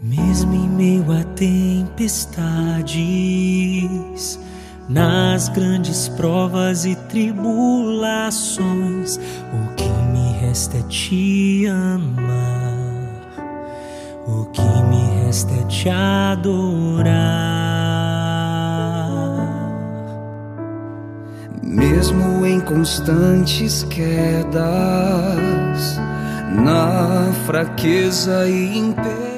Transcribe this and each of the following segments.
Mesmo em meio a tempestades, nas grandes provas e tribulações, o que me resta é te amar, o que me resta é te adorar. Mesmo em constantes quedas, na fraqueza e imperfeição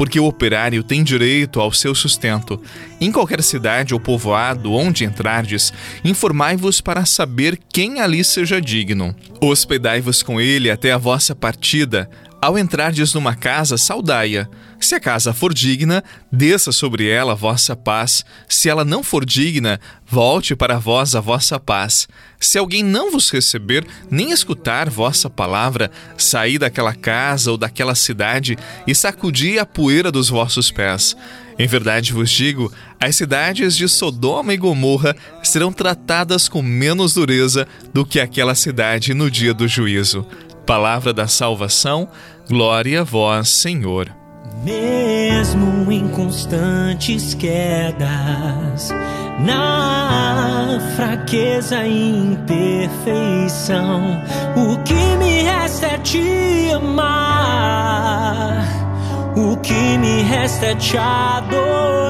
porque o operário tem direito ao seu sustento. Em qualquer cidade ou povoado onde entrardes, informai-vos para saber quem ali seja digno. Hospedai-vos com ele até a vossa partida. Ao entrardes numa casa, saudai-a. Se a casa for digna, desça sobre ela a vossa paz. Se ela não for digna, volte para vós a vossa paz. Se alguém não vos receber, nem escutar vossa palavra, saí daquela casa ou daquela cidade e sacudi a poeira dos vossos pés. Em verdade vos digo, as cidades de Sodoma e Gomorra serão tratadas com menos dureza do que aquela cidade no dia do juízo. Palavra da salvação, glória a vós, Senhor. Mesmo em constantes quedas, na fraqueza e imperfeição, o que me resta é te amar, o que me resta é te adorar.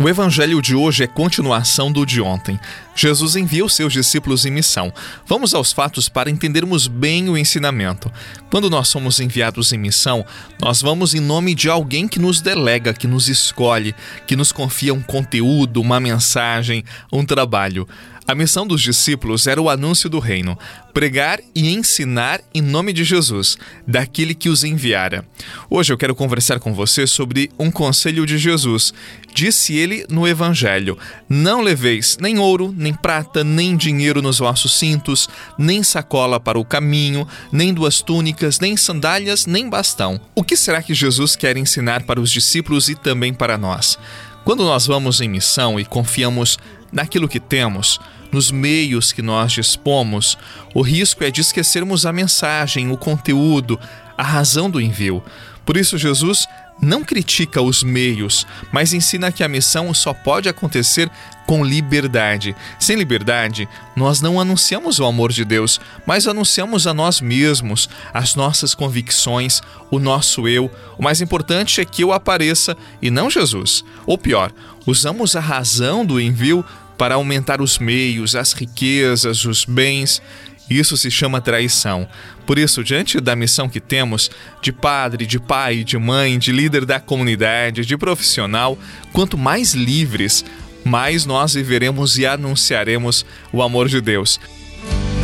O evangelho de hoje é continuação do de ontem. Jesus envia os seus discípulos em missão. Vamos aos fatos para entendermos bem o ensinamento. Quando nós somos enviados em missão, nós vamos em nome de alguém que nos delega, que nos escolhe, que nos confia um conteúdo, uma mensagem, um trabalho. A missão dos discípulos era o anúncio do reino, pregar e ensinar em nome de Jesus, daquele que os enviara. Hoje eu quero conversar com você sobre um conselho de Jesus. Disse ele no Evangelho: Não leveis nem ouro, nem prata, nem dinheiro nos vossos cintos, nem sacola para o caminho, nem duas túnicas, nem sandálias, nem bastão. O que será que Jesus quer ensinar para os discípulos e também para nós? Quando nós vamos em missão e confiamos naquilo que temos, nos meios que nós dispomos, o risco é de esquecermos a mensagem, o conteúdo, a razão do envio. Por isso, Jesus não critica os meios, mas ensina que a missão só pode acontecer com liberdade. Sem liberdade, nós não anunciamos o amor de Deus, mas anunciamos a nós mesmos, as nossas convicções, o nosso eu. O mais importante é que eu apareça e não Jesus. Ou pior, usamos a razão do envio para aumentar os meios, as riquezas, os bens. Isso se chama traição. Por isso, diante da missão que temos, de padre, de pai, de mãe, de líder da comunidade, de profissional, quanto mais livres, mais nós viveremos e anunciaremos o amor de Deus.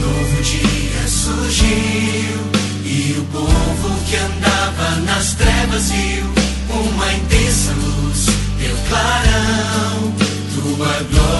Novo dia surgiu e o povo que andava nas trevas viu uma intensa luz, deu clarão, tua glória.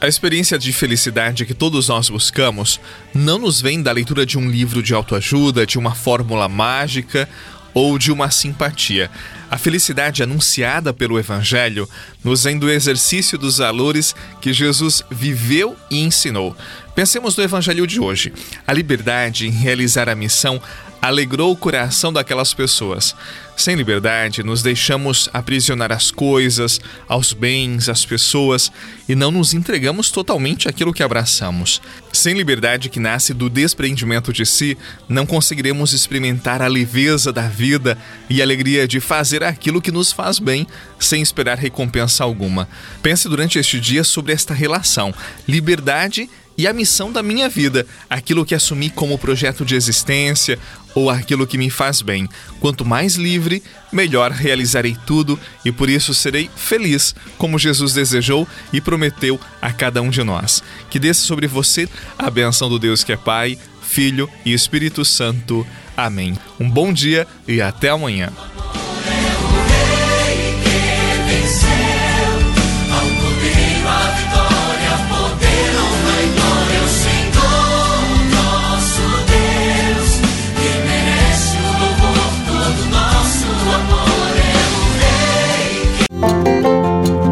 A experiência de felicidade que todos nós buscamos não nos vem da leitura de um livro de autoajuda, de uma fórmula mágica ou de uma simpatia. A felicidade anunciada pelo Evangelho nos vem do exercício dos valores que Jesus viveu e ensinou. Pensemos no Evangelho de hoje. A liberdade em realizar a missão alegrou o coração daquelas pessoas. Sem liberdade, nos deixamos aprisionar às coisas, aos bens, às pessoas e não nos entregamos totalmente àquilo que abraçamos. Sem liberdade que nasce do desprendimento de si, não conseguiremos experimentar a leveza da vida e a alegria de fazer aquilo que nos faz bem, sem esperar recompensa alguma. Pense durante este dia sobre esta relação: liberdade e a missão da minha vida, aquilo que assumi como projeto de existência ou aquilo que me faz bem. Quanto mais livre, melhor realizarei tudo e por isso serei feliz, como Jesus desejou e prometeu a cada um de nós. Que desça sobre você a benção do Deus que é Pai, Filho e Espírito Santo. Amém. Um bom dia e até amanhã.